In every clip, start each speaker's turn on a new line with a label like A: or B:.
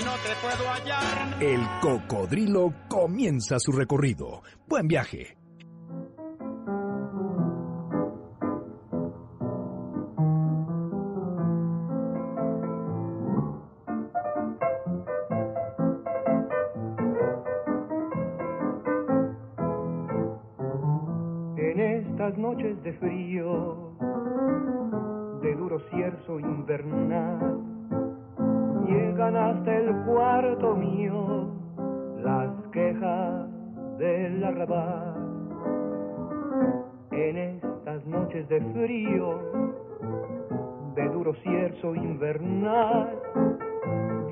A: y no te puedo hallar.
B: El Cocodrilo comienza su recorrido. Buen viaje.
C: En estas noches de frío, de duro cierzo invernal, invernal,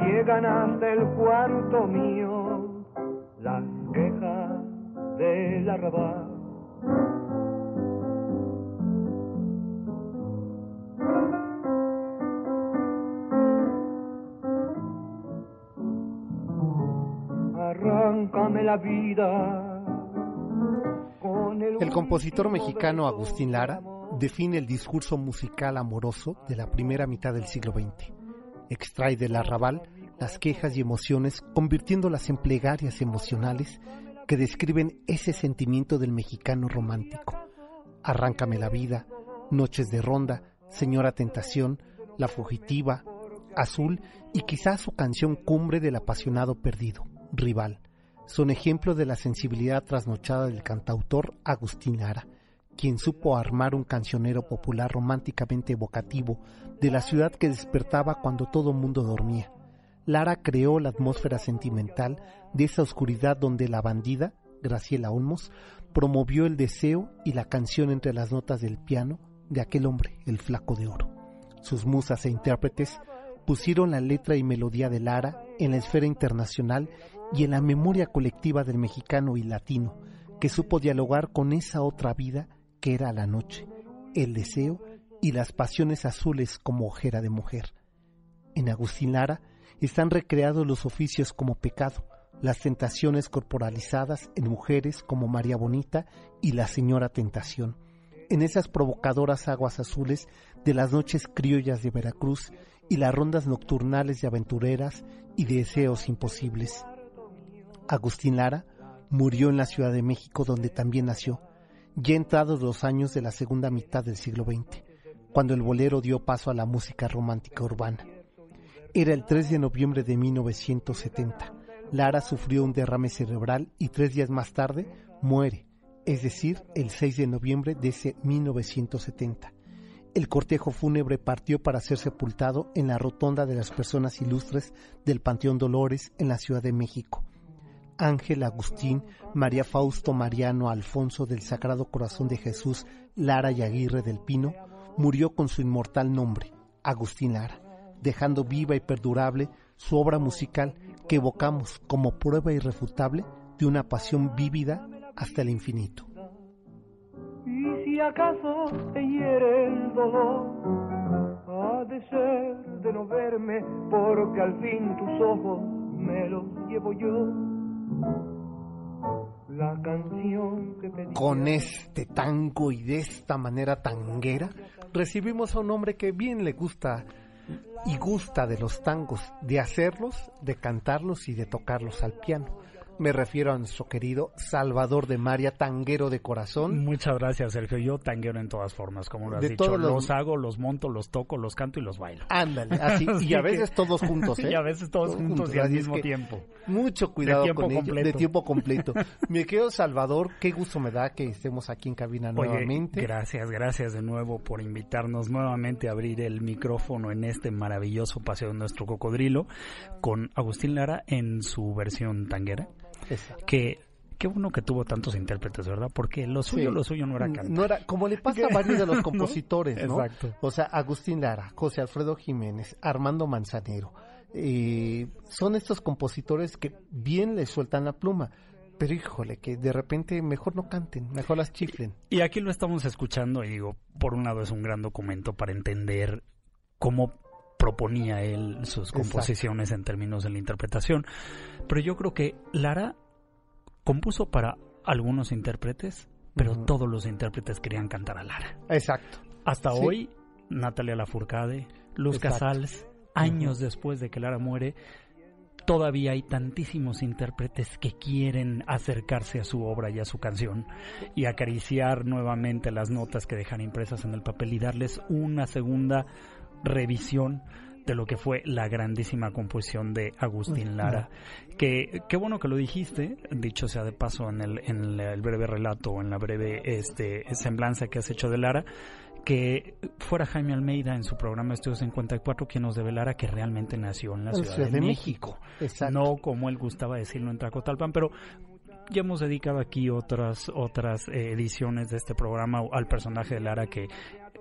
C: llegan hasta el cuarto mío las quejas del arrabal. Arráncame la vida. con el,
D: compositor mexicano Agustín Lara. Define el discurso musical amoroso de la primera mitad del siglo XX. Extrae del arrabal las quejas y emociones, convirtiéndolas en plegarias emocionales que describen ese sentimiento del mexicano romántico. Arráncame la vida, Noches de Ronda, Señora Tentación, La Fugitiva, Azul y quizás su canción cumbre del apasionado perdido, Rival. Son ejemplo de la sensibilidad trasnochada del cantautor Agustín Lara, quien supo armar un cancionero popular románticamente evocativo de la ciudad que despertaba cuando todo mundo dormía. Lara creó la atmósfera sentimental de esa oscuridad donde la bandida, Graciela Olmos, promovió el deseo y la canción entre las notas del piano de aquel hombre, el flaco de oro. Sus musas e intérpretes pusieron la letra y melodía de Lara en la esfera internacional y en la memoria colectiva del mexicano y latino, que supo dialogar con esa otra vida que era la noche, el deseo y las pasiones azules como ojera de mujer. En Agustín Lara están recreados los oficios como pecado, las tentaciones corporalizadas en mujeres como María Bonita y la Señora Tentación, en esas provocadoras aguas azules de las noches criollas de Veracruz y las rondas nocturnales de aventureras y de deseos imposibles. Agustín Lara murió en la Ciudad de México donde también nació, ya entrados los años de la segunda mitad del siglo XX, cuando el bolero dio paso a la música romántica urbana. Era el 3 de noviembre de 1970. Lara sufrió un derrame cerebral y tres días más tarde muere, es decir, el 6 de noviembre de ese 1970. El cortejo fúnebre partió para ser sepultado en la rotonda de las personas ilustres del Panteón Dolores en la Ciudad de México. Ángel Agustín, María Fausto Mariano Alfonso del Sagrado Corazón de Jesús, Lara y Aguirre del Pino, murió con su inmortal nombre, Agustín Lara, dejando viva y perdurable su obra musical que evocamos como prueba irrefutable de una pasión vívida hasta el infinito.
C: Y si acaso te hiere el dolor, ha de ser de no verme, porque al fin tus ojos me los llevo yo.
D: Con este tango y de esta manera tanguera, recibimos a un hombre que bien le gusta y gusta de los tangos, de hacerlos, de cantarlos y de tocarlos al piano. Me refiero a nuestro querido Salvador de María, tanguero de corazón.
E: Muchas gracias, Sergio. Yo tanguero en todas formas, como lo has
D: De
E: dicho.
D: los-
E: Los... hago, los monto, los toco, los canto y los bailo.
D: Ándale, así, y
E: Así
D: a veces todos juntos, ¿eh?
E: Y a veces todos juntos y al mismo tiempo.
D: Mucho cuidado
E: tiempo
D: con ello,
E: completo.
D: de tiempo completo. Mi querido Salvador, qué gusto me da que estemos aquí en cabina
E: Oye,
D: nuevamente.
E: gracias, gracias de nuevo por invitarnos nuevamente a abrir el micrófono en este maravilloso paseo de nuestro cocodrilo con Agustín Lara en su versión tanguera.
D: Exacto.
E: Que qué bueno que tuvo tantos intérpretes, ¿verdad? Porque lo suyo,
D: Sí.
E: lo suyo no era cantar.
D: No era, como le pasa a varios de los compositores, ¿no?
E: Exacto.
D: O sea, Agustín Lara, José Alfredo Jiménez, Armando Manzanero. eh, son estos compositores que bien le sueltan la pluma. pero híjole, que de repente mejor no canten, mejor las chiflen.
E: Y aquí lo estamos escuchando y digo, por un lado es un gran documento para entender cómo proponía él sus composiciones en términos de la interpretación, pero yo creo que Lara compuso para algunos intérpretes, pero todos los intérpretes querían cantar a Lara.
D: Exacto.
E: Hasta hoy, Natalia Lafourcade, Luz Casals, años después de que Lara muere, todavía hay tantísimos intérpretes que quieren acercarse a su obra y a su canción y acariciar nuevamente las notas que dejan impresas en el papel y darles una segunda revisión de lo que fue la grandísima composición de Agustín Lara. Que qué bueno que lo dijiste, dicho sea de paso en el, en el breve relato, en la breve este, semblanza que has hecho de Lara, que fuera Jaime Almeida en su programa Estudios 54 quien nos develara que realmente nació en la Ciudad, de, México. No como él gustaba decirlo en Tracotalpan, pero ya hemos dedicado aquí otras otras eh, ediciones de este programa al personaje de Lara que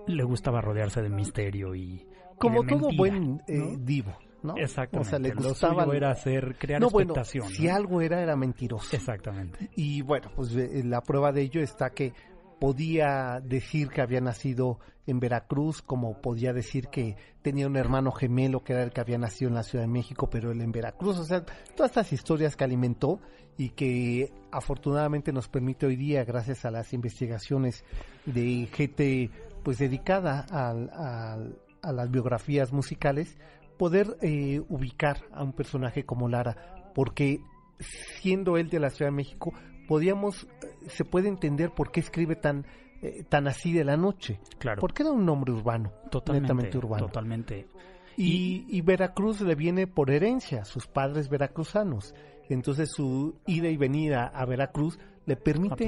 E: le gustaba rodearse de misterio y
D: como todo buen eh, divo. ¿no?
E: Exactamente. O sea, le gustaba era hacer crear no, expectación.
D: si algo era era mentiroso.
E: Exactamente.
D: Y bueno, pues eh, la prueba de ello está que podía decir que había nacido en Veracruz, como podía decir que tenía un hermano gemelo que era el que había nacido en la Ciudad de México, pero él en Veracruz. O sea, todas estas historias que alimentó y que afortunadamente nos permite hoy día, gracias a las investigaciones de gente pues dedicada a las biografías musicales, poder eh, ubicar a un personaje como Lara, porque siendo él de la Ciudad de México, podíamos, se puede entender por qué escribe tan, eh, tan así de la noche.
E: Claro.
D: Porque era un nombre urbano,
E: totalmente,
D: urbano.
E: Totalmente.
D: Y, y, Veracruz le viene por herencia, sus padres veracruzanos. Entonces su ida y venida a Veracruz le permite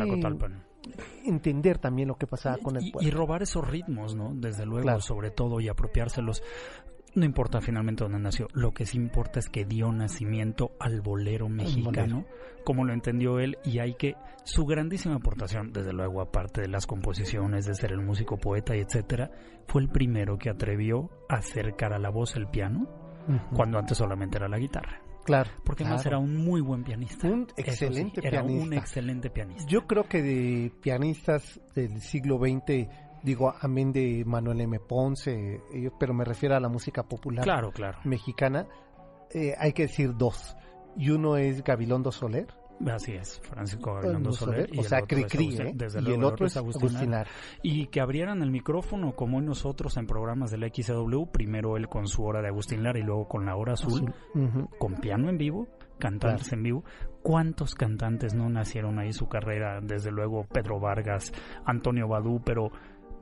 D: entender también lo que pasaba con el pueblo.
E: Y robar esos ritmos, ¿no? Desde luego, sobre todo, y apropiárselos. No importa finalmente dónde nació, lo que sí importa es que dio nacimiento al bolero mexicano, como lo entendió él, y hay que su grandísima aportación, desde luego, aparte de las composiciones, de ser el músico, poeta y etcétera, fue el primero que atrevió a acercar a la voz el piano, cuando antes solamente era la guitarra.
D: Claro.
E: Porque
D: además
E: era un muy buen pianista.
D: Un excelente
E: era
D: pianista.
E: un excelente pianista.
D: Yo creo que de pianistas del siglo XX digo, amén de Manuel M. Ponce, eh, pero me refiero a la música popular
E: claro, claro.
D: mexicana, eh, hay que decir dos. Y uno es Gabilondo Soler.
E: Así es, Francisco Gabilondo Soler.
D: o sea, Cricri, ¿eh? y el otro es Agustín
E: Y que abrieran el micrófono como nosotros en programas de la XW, primero él con su hora de Agustín Lara y luego con la hora azul, con piano en vivo, cantantes en vivo. ¿Cuántos cantantes no nacieron ahí su carrera? Desde luego Pedro Vargas, Antonio Badú, pero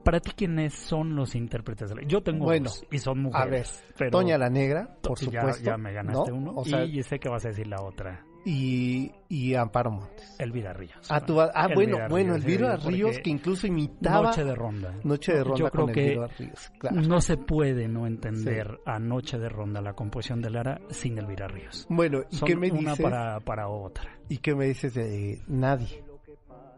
E: para ti, ¿quiénes son los intérpretes de la... Yo tengo bueno, dos y son mujeres.
D: A ver, Toña la Negra, por supuesto.
E: Ya, me ganaste uno y sé que vas a decir la otra.
D: Y, y Amparo Montes.
E: Elvira Ríos.
D: Ah, tú, ah bueno, bueno, Elvira Ríos que incluso imitaba...
E: Noche de Ronda.
D: Noche de Ronda
E: Yo creo
D: con
E: que
D: Ríos,
E: no se puede no entender a Noche de Ronda, la composición de Lara, sin Elvira Ríos.
D: Bueno, ¿y
E: Son
D: qué me
E: una
D: dices?
E: para, para otra.
D: ¿Y qué me dices de Nadie?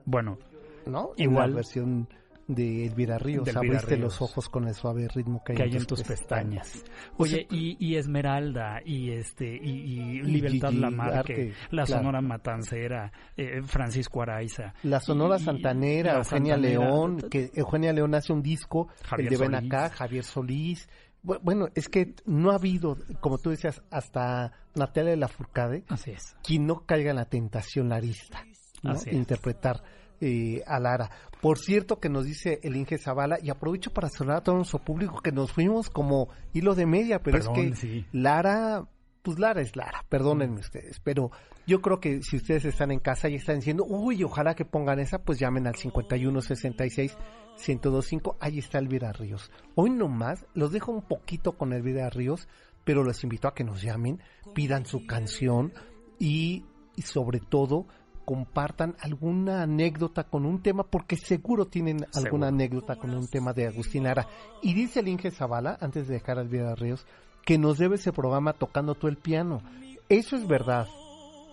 E: Bueno,
D: ¿no?
E: Igual.
D: En la versión de Elvira Ríos.
E: Elvira
D: Abriste
E: Ríos.
D: los ojos con el suave ritmo que hay,
E: que hay en tus pestañas. Oye, y, y Esmeralda, y este, y, y Libertad
D: Gigi
E: Lamarque,
D: Arque,
E: la
D: claro.
E: Sonora Matancera, eh, Francisco Araiza.
D: La Sonora
E: y- y-
D: Santanera,
E: la
D: Eugenia
E: Santanera,
D: León, que Eugenia León hace un disco,
E: Javier
D: el de Ven. Acá, Javier Solís. Bu- Bueno, es que no ha habido, como tú decías, hasta Natalia de la Furcade,
E: Así es.
D: quien no caiga en la tentación larista, ¿no?
E: Así es.
D: interpretar eh, a Lara. Por cierto que nos dice el Inge Zavala, y aprovecho para saludar a todo nuestro público que nos fuimos como hilo de media, pero
E: Perdón,
D: es que
E: sí.
D: Lara, pues Lara es Lara, perdónenme ustedes, pero yo creo que si ustedes están en casa y están diciendo, uy, ojalá que pongan esa, pues llamen al 5166 1025, ahí está Elvira Ríos. Hoy nomás los dejo un poquito con Elvira Ríos, pero los invito a que nos llamen, pidan su canción y, y sobre todo compartan alguna anécdota con un tema, porque seguro tienen alguna anécdota con un tema de Agustín Lara. Y dice el Inge Zavala, antes de dejar a Elvira Ríos, que nos debe ese programa tocando tú el piano. Eso es verdad.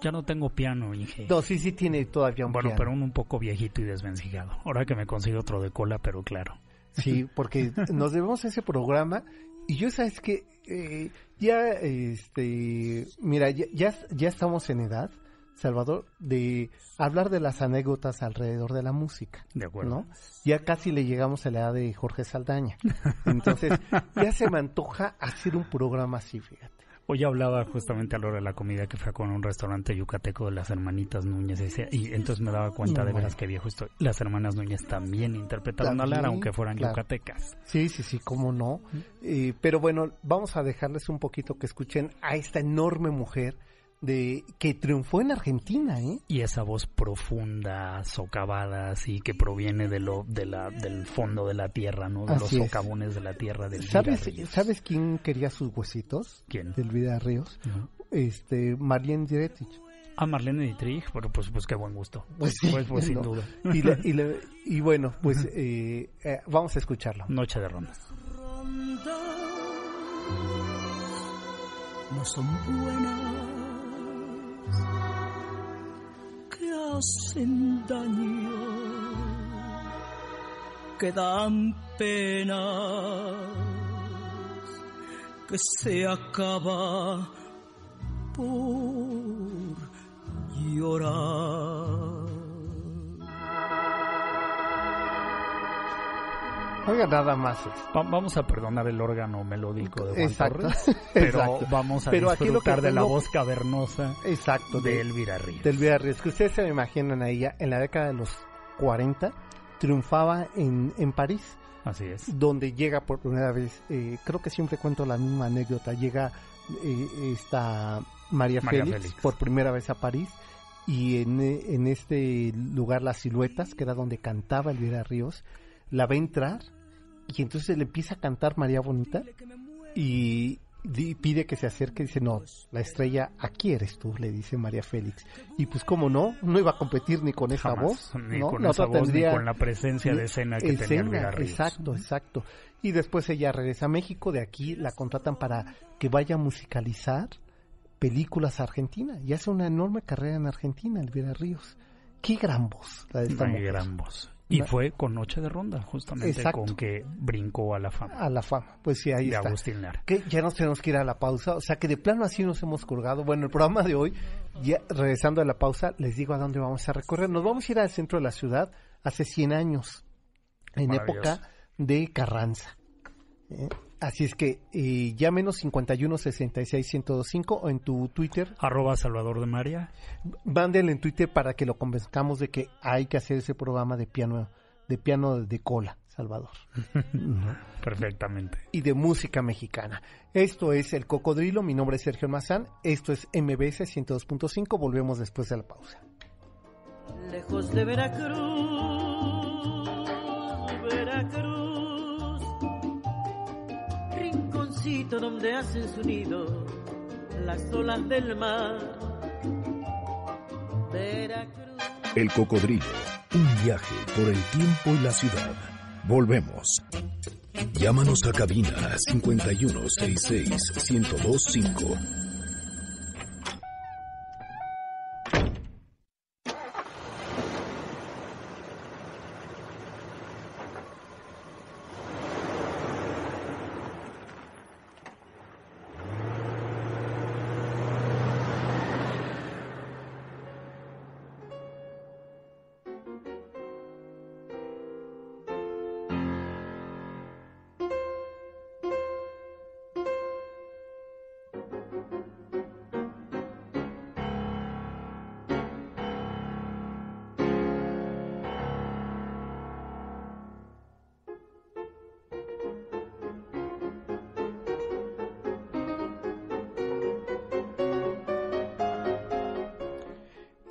E: Ya no tengo piano, Inge.
D: No, sí, sí tiene todavía un
E: bueno,
D: piano.
E: pero un, un poco viejito y desvencijado. Ahora que me consigo otro de cola, pero claro.
D: Sí, porque nos debemos a ese programa y yo sabes que eh, ya, este, mira, ya, ya, ya estamos en edad Salvador, de hablar de las anécdotas alrededor de la música.
E: De acuerdo.
D: ¿no? Ya casi le llegamos a la edad de Jorge Saldaña. Entonces, ya se me antoja hacer un programa así, fíjate.
E: Hoy hablaba justamente a la hora de la comida que fue con un restaurante yucateco de las hermanitas Núñez y, entonces me daba cuenta de veras que viejo estoy. Las hermanas Núñez también interpretaron a Lara, aunque fueran
D: claro.
E: yucatecas.
D: Sí, sí, sí, cómo no. Eh, pero bueno, vamos a dejarles un poquito que escuchen a esta enorme mujer de que triunfó en Argentina, ¿eh?
E: Y esa voz profunda, socavada, así que proviene de lo, de la, del fondo de la tierra, ¿no? De
D: Así
E: los
D: es.
E: socavones de la tierra del
D: ¿Sabes,
E: Ríos.
D: ¿Sabes quién quería sus huesitos?
E: ¿Quién?
D: Del Vida Ríos. Este, Marlene Dietrich.
E: A Marlene Dietrich, pero pues, pues qué buen gusto.
D: Pues sí,
E: pues, pues, sin duda.
D: Y, le- y, le- y bueno, pues eh, eh, vamos a escucharlo.
E: Noche de rondas.
F: no son buenas, que hacen daño, que dan pena, que se acaba por llorar.
D: Oiga, nada más.
E: Va- vamos a perdonar el órgano melódico de Juan
D: Exacto.
E: Torres, pero
D: Exacto.
E: vamos a
D: Pero aquí
E: disfrutar de la voz cavernosa
D: Exacto.
E: de
D: de-
E: Elvira Ríos.
D: del Vida Ríos. Que ustedes se imaginan a ella en la década de los 40, triunfaba en, en París.
E: Así es.
D: donde llega por primera vez, eh, creo que siempre cuento la misma anécdota, llega eh, esta María,
E: María
D: Félix,
E: Félix.
D: por primera vez a París y en, eh, en este lugar Las Siluetas, que era donde cantaba Elvira Ríos, la ve entrar y entonces le empieza a cantar María Bonita y pide que se acerque y dice, no, la estrella aquí eres tú, le dice María Félix. Y pues como no, no iba a competir ni con esa
E: Jamás,
D: voz,
E: ni
D: ¿no?
E: con
D: La
E: esa voz,
D: tendría-
E: ni con la presencia de escena que tenía
D: escena,
E: Elvira Ríos.
D: Exacto, exacto. Y después ella regresa a México, de aquí la contratan para que vaya a musicalizar películas a Argentina y hace una enorme carrera en Argentina, Elvira Ríos. Qué gran voz la de esta mujer.
E: gran voz. Y fue con Noche de Ronda, justamente
D: Exacto.
E: con que brincó a la fama
D: A la fama, pues sí, ahí
E: de
D: está.
E: Agustín Lara.
D: Que ya nos tenemos que ir a la pausa, o sea que de plano así nos hemos colgado. Bueno, el programa de hoy, ya regresando a la pausa, les digo a dónde vamos a recorrer. Nos vamos a ir al centro de la ciudad hace 100 años, en época de Carranza. ¿Eh? Así es que eh, llámenos 51 66 1025 o en tu Twitter,
E: Arroba Salvador de María.
D: mándenle en Twitter para que lo convenzcamos de que hay que hacer ese programa de piano, de piano de cola, Salvador.
E: Perfectamente.
D: y de música mexicana. Esto es El Cocodrilo, mi nombre es Sergio Mazán, esto es MBS 102.5, volvemos después de la pausa.
F: lejos de Veracruz, Veracruz, donde hacen su nido las olas del mar.
B: El Cocodrilo, un viaje por el tiempo y la ciudad. Volvemos. Llámanos a cabina 5166 1025.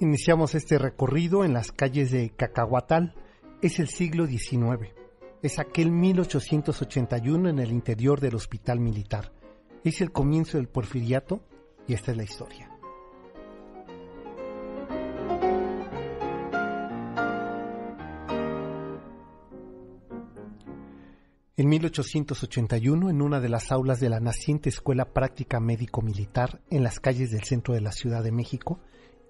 D: Iniciamos este recorrido en las calles de Cacahuatal. Es el siglo XIX. Es aquel 1881 en el interior del hospital militar. Es el comienzo del porfiriato y esta es la historia. En 1881, en una de las aulas de la naciente Escuela Práctica Médico Militar en las calles del centro de la Ciudad de México,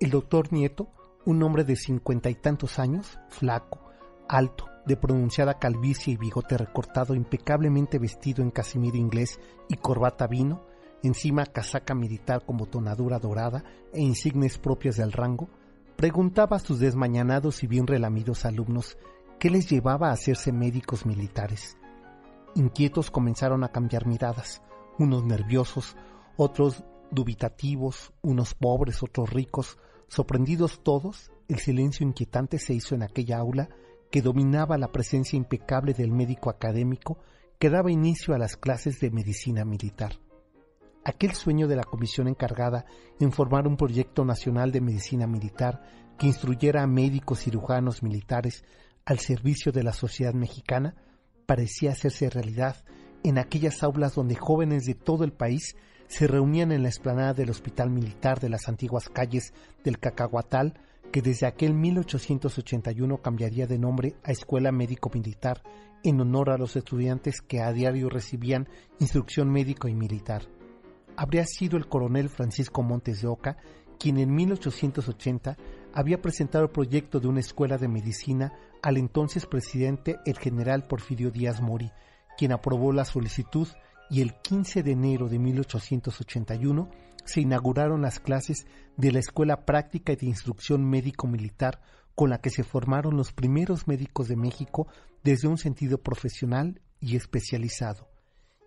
D: el doctor Nieto, un hombre de cincuenta y tantos años, flaco, alto, de pronunciada calvicie y bigote recortado, impecablemente vestido en casimiro inglés y corbata vino, encima casaca militar con botonadura dorada e insignes propias del rango, preguntaba a sus desmañanados y bien relamidos alumnos qué les llevaba a hacerse médicos militares. Inquietos comenzaron a cambiar miradas, unos nerviosos, otros dubitativos, unos pobres, otros ricos, sorprendidos todos, el silencio inquietante se hizo en aquella aula que dominaba la presencia impecable del médico académico que daba inicio a las clases de medicina militar. Aquel sueño de la comisión encargada en formar un proyecto nacional de medicina militar que instruyera a médicos cirujanos militares al servicio de la sociedad mexicana parecía hacerse realidad en aquellas aulas donde jóvenes de todo el país se reunían en la explanada del Hospital Militar de las antiguas calles del Cacahuatal, que desde aquel 1881 cambiaría de nombre a Escuela Médico Militar en honor a los estudiantes que a diario recibían instrucción médico y militar. Habría sido el coronel Francisco Montes de Oca quien en 1880 había presentado el proyecto de una escuela de medicina al entonces presidente el general Porfirio Díaz Mori, quien aprobó la solicitud y el 15 de enero de 1881 se inauguraron las clases de la Escuela Práctica y de Instrucción Médico-Militar con la que se formaron los primeros médicos de México desde un sentido profesional y especializado.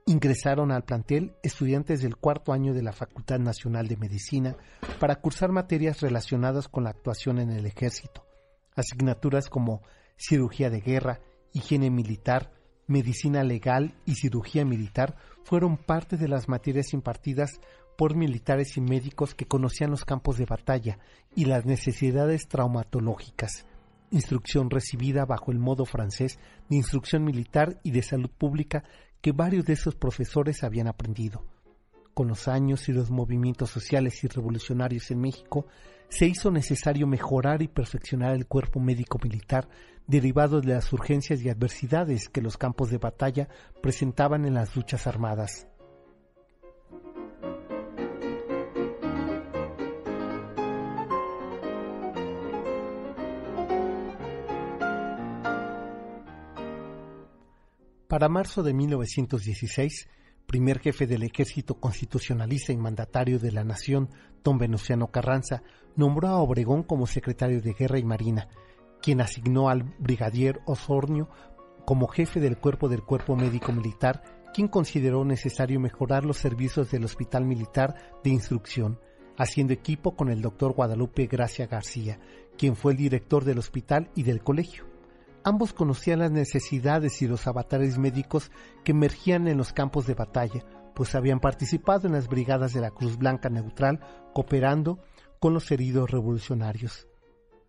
D: Ingresaron al plantel estudiantes del cuarto año de la Facultad Nacional de Medicina para cursar materias relacionadas con la actuación en el ejército, asignaturas como cirugía de guerra, higiene militar, medicina legal y cirugía militar fueron parte de las materias impartidas por militares y médicos que conocían los campos de batalla y las necesidades traumatológicas. Instrucción recibida bajo el modo francés de instrucción militar y de salud pública que varios de esos profesores habían aprendido. Con los años y los movimientos sociales y revolucionarios en México, se hizo necesario mejorar y perfeccionar el cuerpo médico militar derivado de las urgencias y adversidades que los campos de batalla presentaban en las luchas armadas. Para marzo de 1916, primer jefe del ejército constitucionalista y mandatario de la nación, don Venustiano Carranza, nombró a Obregón como secretario de Guerra y Marina, quien asignó al brigadier Osornio como jefe del cuerpo del Cuerpo Médico Militar, quien consideró necesario mejorar los servicios del Hospital Militar de Instrucción, haciendo equipo con el doctor Guadalupe Gracia García, quien fue el director del hospital y del colegio. Ambos conocían las necesidades y los avatares médicos que emergían en los campos de batalla, pues habían participado en las brigadas de la Cruz Blanca Neutral, cooperando con los heridos revolucionarios.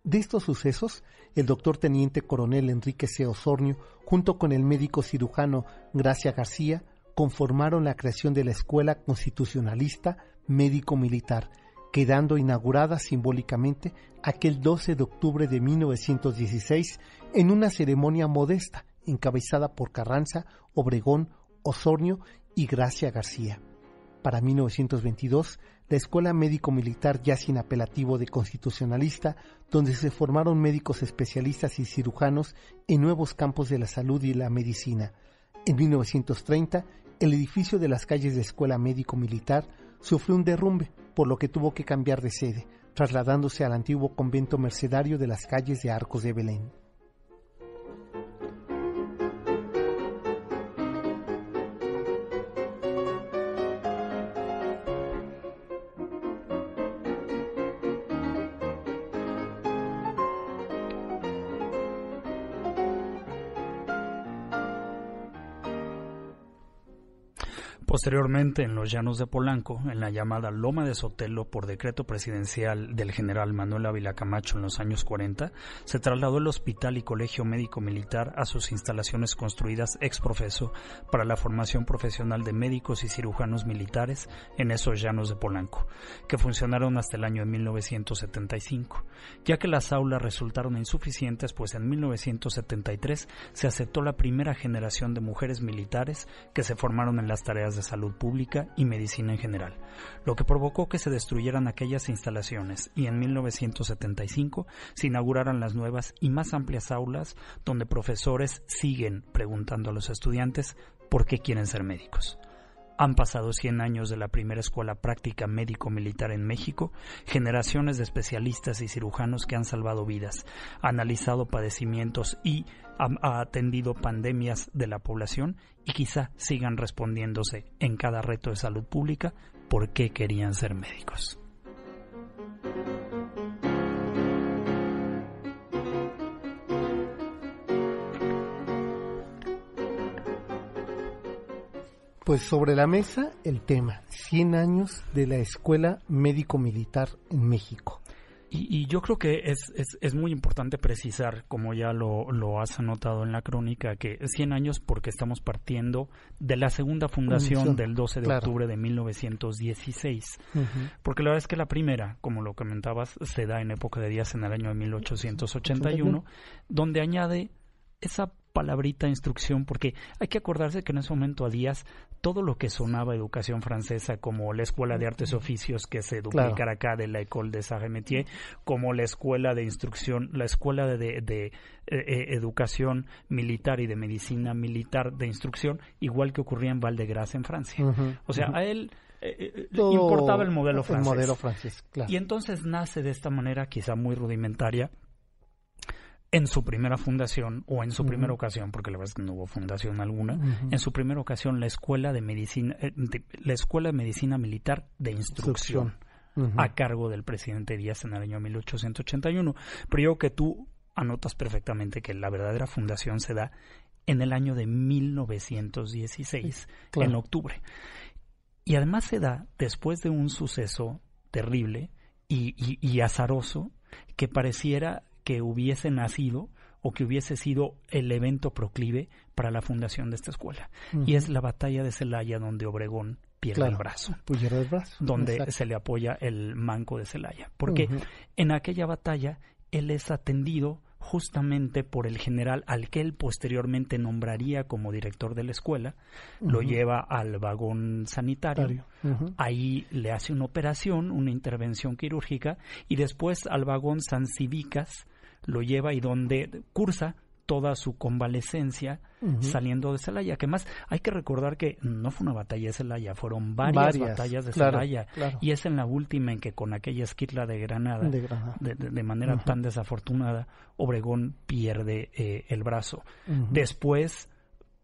D: De estos sucesos, el doctor teniente coronel Enrique C. Osornio, junto con el médico cirujano Gracia García, conformaron la creación de la Escuela Constitucionalista Médico Militar, quedando inaugurada simbólicamente aquel 12 de octubre de 1916 en una ceremonia modesta encabezada por Carranza, Obregón, Osornio y Gracia García. Para 1922, la Escuela Médico Militar ya sin apelativo de constitucionalista, donde se formaron médicos especialistas y cirujanos en nuevos campos de la salud y la medicina. En 1930, el edificio de las calles de Escuela Médico Militar sufrió un derrumbe por lo que tuvo que cambiar de sede, trasladándose al antiguo convento mercedario de las calles de Arcos de Belén.
E: Posteriormente, en los llanos de Polanco, en la llamada Loma de Sotelo, por decreto presidencial del general Manuel Ávila Camacho en los años 40, se trasladó el Hospital y Colegio Médico Militar a sus instalaciones construidas ex profeso para la formación profesional de médicos y cirujanos militares en esos llanos de Polanco, que funcionaron hasta el año de 1975, ya que las aulas resultaron insuficientes, pues en 1973 se aceptó la primera generación de mujeres militares que se formaron en las tareas de salud pública y medicina en general, lo que provocó que se destruyeran aquellas instalaciones y en 1975 se inauguraran las nuevas y más amplias aulas donde profesores siguen preguntando a los estudiantes por qué quieren ser médicos. Han pasado 100 años de la primera escuela práctica médico-militar en México, generaciones de especialistas y cirujanos que han salvado vidas, analizado padecimientos y han atendido pandemias de la población y quizá sigan respondiéndose en cada reto de salud pública por qué querían ser médicos.
D: Pues sobre la mesa el tema, 100 años de la Escuela Médico-Militar en México.
E: Y, yo creo que es, es, es, muy importante precisar, como ya lo, lo, has anotado en la crónica, que 100 años porque estamos partiendo de la segunda fundación del 12 de octubre de 1916. Porque la verdad es que la primera, como lo comentabas, se da en época de días en el año de 1881, donde añade esa palabrita instrucción, porque hay que acordarse que en ese momento a Díaz todo lo que sonaba educación francesa, como la Escuela de Artes Oficios que se duplicara acá de la École de Saint-Métier, como la Escuela de Instrucción, la Escuela de, de, eh, eh, Educación Militar y de Medicina Militar de Instrucción, igual que ocurría en val en Francia. o sea, a él... Eh, importaba el modelo francés.
D: modelo francés
E: Y entonces nace de esta manera, quizá muy rudimentaria, en su primera fundación o en su primera ocasión, porque la verdad es que no hubo fundación alguna, en su primera ocasión la escuela de medicina, eh, la escuela de medicina militar de instrucción, a cargo del presidente Díaz en el año 1881. Pero yo que tú anotas perfectamente que la verdadera fundación se da en el año de 1916, en octubre. Y además se da después de un suceso terrible y, y azaroso que pareciera que hubiese nacido o que hubiese sido el evento proclive para la fundación de esta escuela. Y es la batalla de Celaya donde Obregón pierde el brazo.
D: Pierde el brazo.
E: Donde se le apoya el manco de Celaya. Porque en aquella batalla él es atendido justamente por el general al que él posteriormente nombraría como director de la escuela, lo lleva al vagón sanitario, ahí le hace una operación, una intervención quirúrgica, y después al vagón San Cívicas, lo lleva y donde cursa toda su convalecencia saliendo de Celaya. Que más hay que recordar que no fue una batalla de Celaya, fueron varias, batallas de Celaya. Y es en la última en que con aquella esquirla de Granada, de, manera tan desafortunada, Obregón pierde eh, el brazo. Después,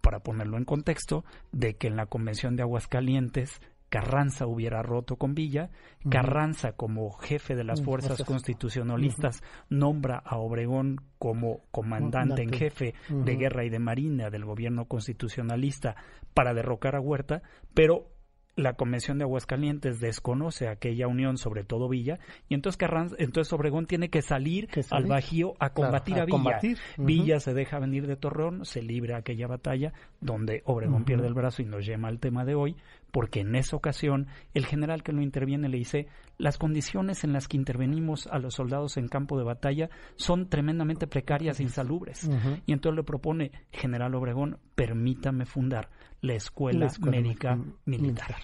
E: para ponerlo en contexto, de que en la Convención de Aguascalientes Carranza hubiera roto con Villa, Carranza como jefe de las fuerzas constitucionalistas nombra a Obregón como comandante en jefe de guerra y de marina del gobierno constitucionalista para derrocar a Huerta, pero la Convención de Aguascalientes desconoce aquella unión, sobre todo Villa, y entonces Carranza, entonces Obregón tiene que salir, al Bajío a combatir a, Villa. Villa se deja venir de Torreón, se libra aquella batalla donde Obregón pierde el brazo y nos llama al tema de hoy, porque en esa ocasión el general que lo interviene le dice, las condiciones en las que intervenimos a los soldados en campo de batalla son tremendamente precarias e insalubres. Y entonces le propone, general Obregón, permítame fundar la Escuela, Médica Militar.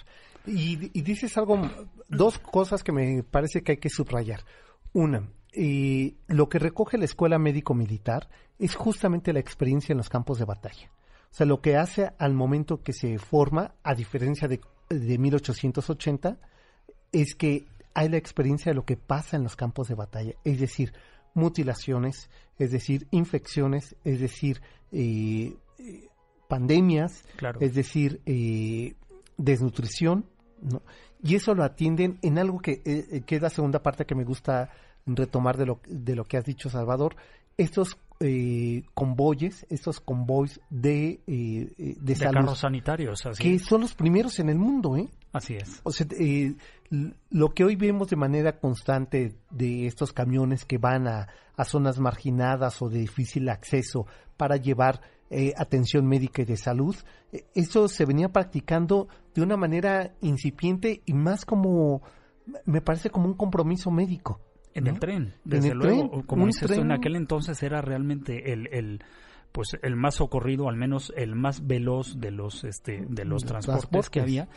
D: Y, dices algo, dos cosas que me parece que hay que subrayar. Una, y lo que recoge la Escuela Médico Militar es justamente la experiencia en los campos de batalla. O sea, lo que hace al momento que se forma, a diferencia de, de 1880, es que hay la experiencia de lo que pasa en los campos de batalla, es decir, mutilaciones, es decir, infecciones, es decir, eh, pandemias, es decir, eh, desnutrición, ¿no? y eso lo atienden en algo que, eh, que, es la segunda parte que me gusta retomar de lo, de lo que has dicho, Salvador, estos eh, convoyes, estos convoys de, eh,
E: eh, de, carros sanitarios,
D: que son los primeros en el mundo, ¿eh?
E: Así es.
D: O sea, lo que hoy vemos de manera constante de estos camiones que van a, a zonas marginadas o de difícil acceso para llevar atención médica y de salud, eso se venía practicando de una manera incipiente y más como, me parece como un compromiso médico.
E: En el tren, desde luego. como dices en aquel entonces era realmente el, el pues el más socorrido, al menos el más veloz de los este de los transportes, que había.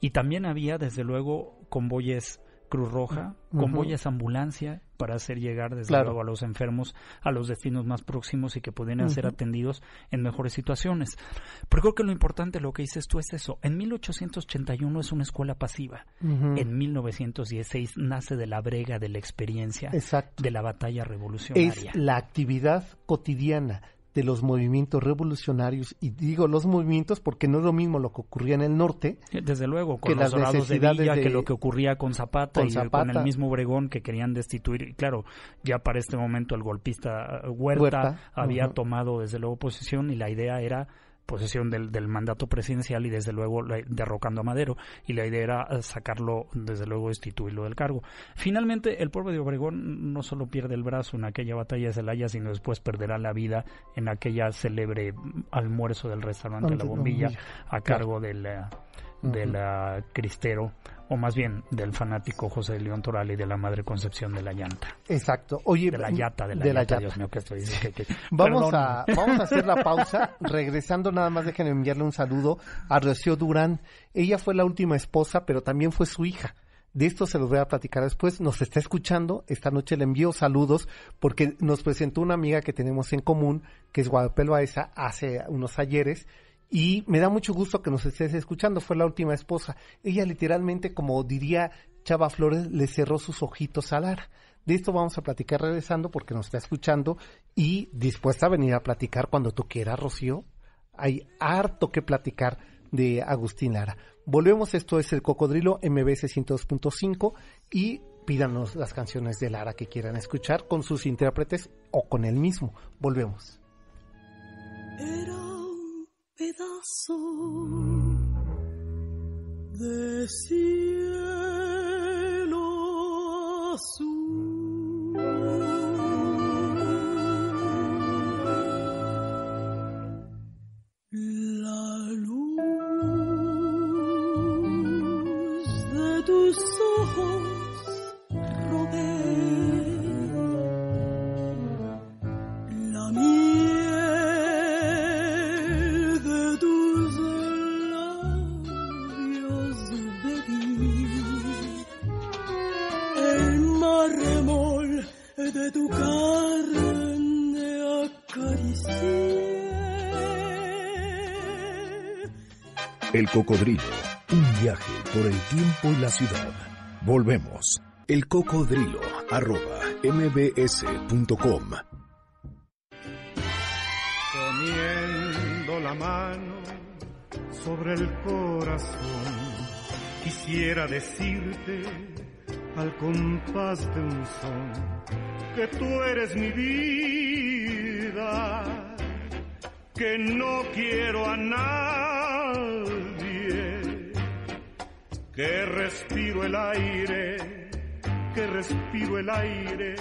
E: Y también había desde luego convoyes Cruz Roja,
D: Ujú.
E: convoyes ambulancia para hacer llegar desde
D: Claro.
E: luego a los enfermos a los destinos más próximos y que pudieran ser atendidos en mejores situaciones. Pero creo que lo importante, lo que dices tú, es eso. En 1881 es una escuela pasiva. En 1916 nace de la brega de la experiencia
D: Exacto.
E: de la batalla
D: Es
E: revolucionaria.
D: la actividad cotidiana de los movimientos revolucionarios, y digo los movimientos porque no es lo mismo lo que ocurría en el norte,
E: Desde luego, con
D: que
E: los
D: las
E: dorados de
D: necesidades
E: Villa,
D: de-
E: que lo que ocurría con Zapata
D: con
E: y con el mismo Obregón que querían destituir. Y claro, ya para este momento el golpista eh, Huerta,
D: Huerta,
E: había tomado desde luego posesión y la idea era posesión del, del mandato presidencial y desde luego derrocando a Madero. Y la idea era eh, sacarlo, desde luego destituirlo del cargo. Finalmente el pueblo de Obregón no solo pierde el brazo en aquella batalla de Celaya, sino después perderá la vida en aquella célebre mm, almuerzo del restaurante La Bombilla
D: Bombilla,
E: a cargo del,
D: Ujú.
E: eh, cristero, o más bien del fanático José de León Toral y de la Madre Concepción de la Llanta.
D: Exacto. Oye,
E: De la de la,
D: de la
E: llanta,
D: llata.
E: Dios mío, que estoy diciendo que... que-
D: Vamos a, vamos a hacer la pausa. Regresando, nada más déjenme enviarle un saludo a Rocío Durán. Ella fue la última esposa, pero también fue su hija. De esto se los voy a platicar después. Nos está escuchando. Esta noche le envío saludos porque nos presentó una amiga que tenemos en común, que es Guadalupe Loaesa, hace unos ayeres. Y me da mucho gusto que nos estés escuchando. Fue la última esposa. Ella literalmente, como diría Chava Flores, le cerró sus ojitos a Lara. De esto vamos a platicar regresando porque nos está escuchando y dispuesta a venir a platicar cuando tú quieras, Rocío. Hay harto que platicar de Agustín Lara. Volvemos, esto es el Cocodrilo MBS 102.5 y pídanos las canciones de Lara que quieran escuchar con sus intérpretes o con él mismo. Volvemos.
F: Un pedazo de cielo azul. La luz de tus ojos
B: Cocodrilo, un viaje por el tiempo y la ciudad. Volvemos. El cocodrilo, arroba mbs.com.
A: la mano sobre el corazón, quisiera decirte al compás de un son que tú eres mi vida, que no quiero a nadie, que respiro el aire, que respiro el aire,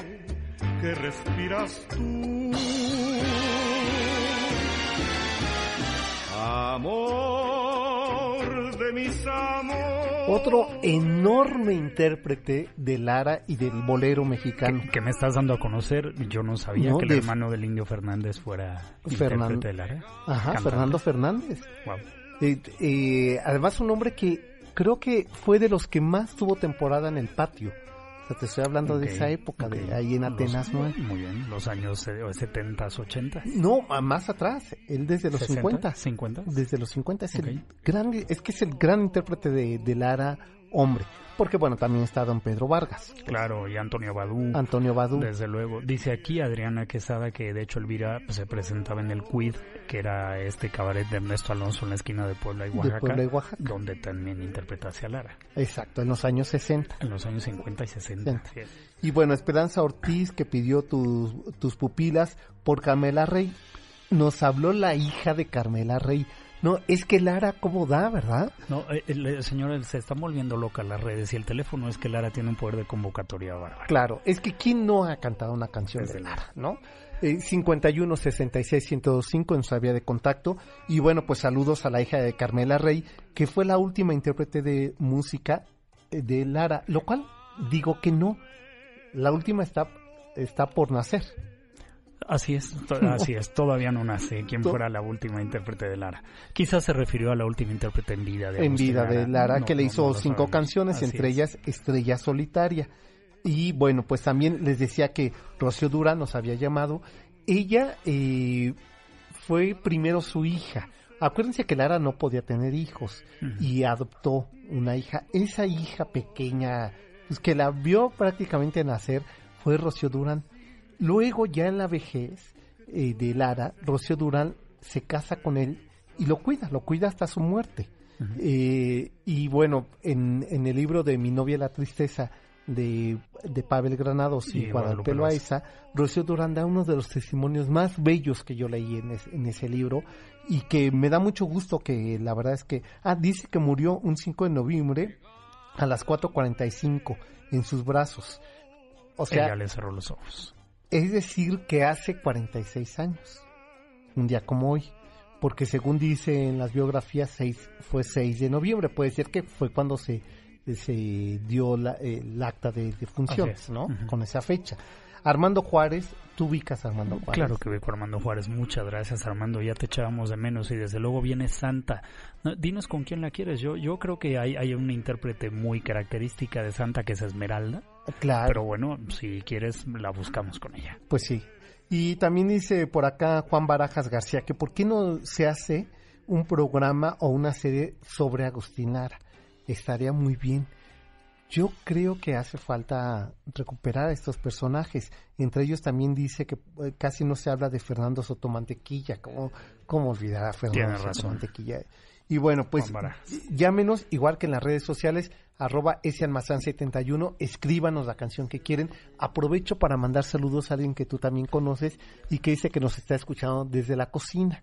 A: que respiras tú. Amor de mis amores.
D: Otro enorme intérprete de Lara y del bolero mexicano.
E: que me estás dando a conocer, yo no sabía
D: No,
E: que el
D: de-
E: hermano del Indio Fernández fuera
D: Fernando-
E: intérprete de Lara.
D: Ajá,
E: Cantante.
D: Fernando Fernández.
E: Guau.
D: Eh, eh, además un hombre que creo que fue de los que más tuvo temporada en el patio. O sea, te estoy hablando de
E: Ok,
D: esa época,
E: ok.
D: de ahí en
E: Los-
D: Atenas, ¿no?
E: Muy bien, los años eh, 70s, 80s.
D: No, más atrás, él desde los
E: 60,
D: 50.
E: 50.
D: Desde los 50 es el
E: Ok.
D: gran, es que es el gran intérprete de, de Lara hombre. Porque bueno, también está don Pedro Vargas,
E: Claro, y Antonio Badú.
D: Antonio Badú.
E: Desde luego. Dice aquí Adriana Quesada que de hecho Elvira pues, se presentaba en el Quid, que era este cabaret de Ernesto Alonso en la esquina de Puebla y
D: De
E: Oaxaca,
D: Puebla y Oaxaca.
E: donde también interpretase a Lara,
D: Exacto, en los años 60.
E: en los años 50 y 60.
D: Sí.
E: así es.
D: Y bueno, Esperanza Ortiz, que pidió tus, tus pupilas por Carmela Rey. Nos habló la hija de Carmela Rey. No, es que Lara, ¿cómo da, verdad?
E: No, eh, el, el señor él se está volviendo loca las redes y el teléfono es que Lara tiene un poder de convocatoria bárbaro.
D: Claro, es que ¿quién no ha cantado una canción de
E: Desde
D: Lara, no? Eh, 51 66 1025 en su vía de contacto. Y bueno, pues saludos a la hija de Carmela Rey, que fue la última intérprete de música eh, de Lara, lo cual digo que no. La última está, está por nacer.
E: Así es, así es, todavía no nace quien fuera la última intérprete de Lara. Quizás se refirió a la última intérprete en vida de
D: En vida de Lara, que le hizo cinco
E: canciones
D: entre ellas Estrella Solitaria. Y bueno, pues también les decía que Rocío Dura nos había llamado. Ella eh, fue primero su hija. Acuérdense que Lara no podía tener hijos y adoptó una hija. Esa hija pequeña, pues que la vio prácticamente nacer, fue Rocío Durán. Luego, ya en la vejez eh, de Lara, Rocío Durán se casa con él y lo cuida, lo cuida hasta su muerte. Eh, y bueno, en, en el libro de Mi novia la tristeza de, de Pavel Granados y,
E: Y
D: Guadalupe
E: Guadalupe
D: Loaiza, Rocío Durán da uno de los testimonios más bellos que yo leí en, es- en ese libro y que me da mucho gusto que la verdad es que, ah, dice que murió un 5 de noviembre a las 4.45 en sus brazos. O sea,
E: Ella le cerró los ojos.
D: Es decir, que hace 46 años, un día como hoy, porque según dice en las biografías, seis, fue 6 de noviembre, puede ser que fue cuando se, se dio la, eh, el acta de, de funciones. ¿no? Con esa fecha. Armando Juárez, tú ubicas a Armando Juárez.
E: Claro que ubico a Armando Juárez. Muchas gracias, Armando. Ya te echábamos de menos y desde luego viene Santa. No, dinos con quién la quieres. Yo, yo creo que hay, hay una intérprete muy característica de Santa que es Esmeralda.
D: Claro,
E: Pero bueno, si quieres, la buscamos con ella.
D: pues sí. Y también dice por acá Juan Barajas García que por qué no se hace un programa o una serie sobre Agustín Lara. Estaría muy bien. Yo creo que hace falta recuperar a estos personajes. Entre ellos también dice que eh, casi no se habla de Fernando Sotomantequilla. ¿Cómo, cómo olvidar a Fernando. Sotomantequilla? Y bueno, pues llámenos, igual que en las redes sociales, arroba salmazán71, escríbanos la canción que quieren. Aprovecho para mandar saludos a alguien que tú también conoces y que dice que nos está escuchando desde la cocina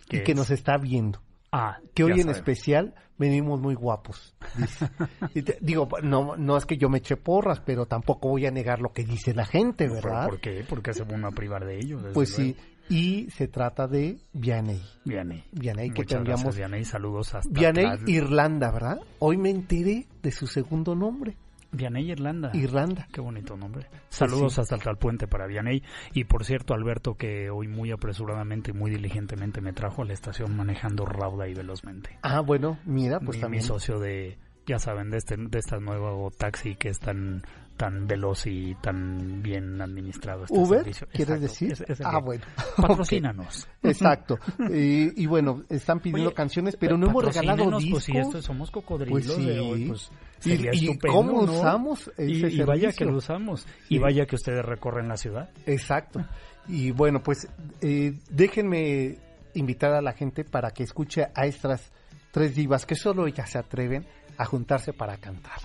D: y
E: ¿Qué
D: que nos está viendo
E: Ah,
D: que hoy en
E: sabemos.
D: especial venimos muy guapos. dice. Digo, no, no es que yo me eche porras, pero tampoco voy a negar lo que dice la gente,
E: ¿Pero
D: ¿verdad?
E: ¿Por qué? Porque se van a privar de ello. desde
D: Pues
E: luego.
D: sí, y se trata de Vianney.
E: Vianney.
D: Vianney, que
E: Muchas
D: tendríamos-
E: Vianney. Saludos hasta
D: Vianney
E: atrás.
D: Irlanda, ¿verdad? Hoy me enteré de su segundo nombre,
E: Vianney Irlanda.
D: Irlanda.
E: Qué bonito nombre. Saludos
D: sí.
E: hasta el puente para Vianney. Y por cierto, Alberto, que hoy muy apresuradamente y muy diligentemente me trajo a la estación manejando rauda y velozmente.
D: Ah, bueno, mira, pues
E: mi, mi
D: también.
E: socio de, ya saben, de este, de esta nuevo taxi que es tan tan veloz y tan bien administrado este
D: ¿Uber?
E: servicio.
D: ¿Quieres
E: Exacto,
D: decir?
E: es-
D: ah, bueno.
E: Patrocínanos.
D: Exacto. y, y bueno, están pidiendo
E: Oye,
D: canciones, pero no hemos regalado
E: Patrocínenos,
D: discos.
E: Pues si esto somos cocodrilos,
D: Pues sí.
E: de hoy, pues
D: Y-
E: sería
D: y
E: estupendo,
D: cómo
E: ¿no?
D: usamos
E: y,
D: ese
E: y vaya que
D: servicio.
E: lo usamos.
D: Sí.
E: Y vaya que ustedes recorren la ciudad.
D: Exacto. Y bueno, pues eh, déjenme invitar a la gente para que escuche a estas tres divas que solo ellas se atreven a juntarse para cantar.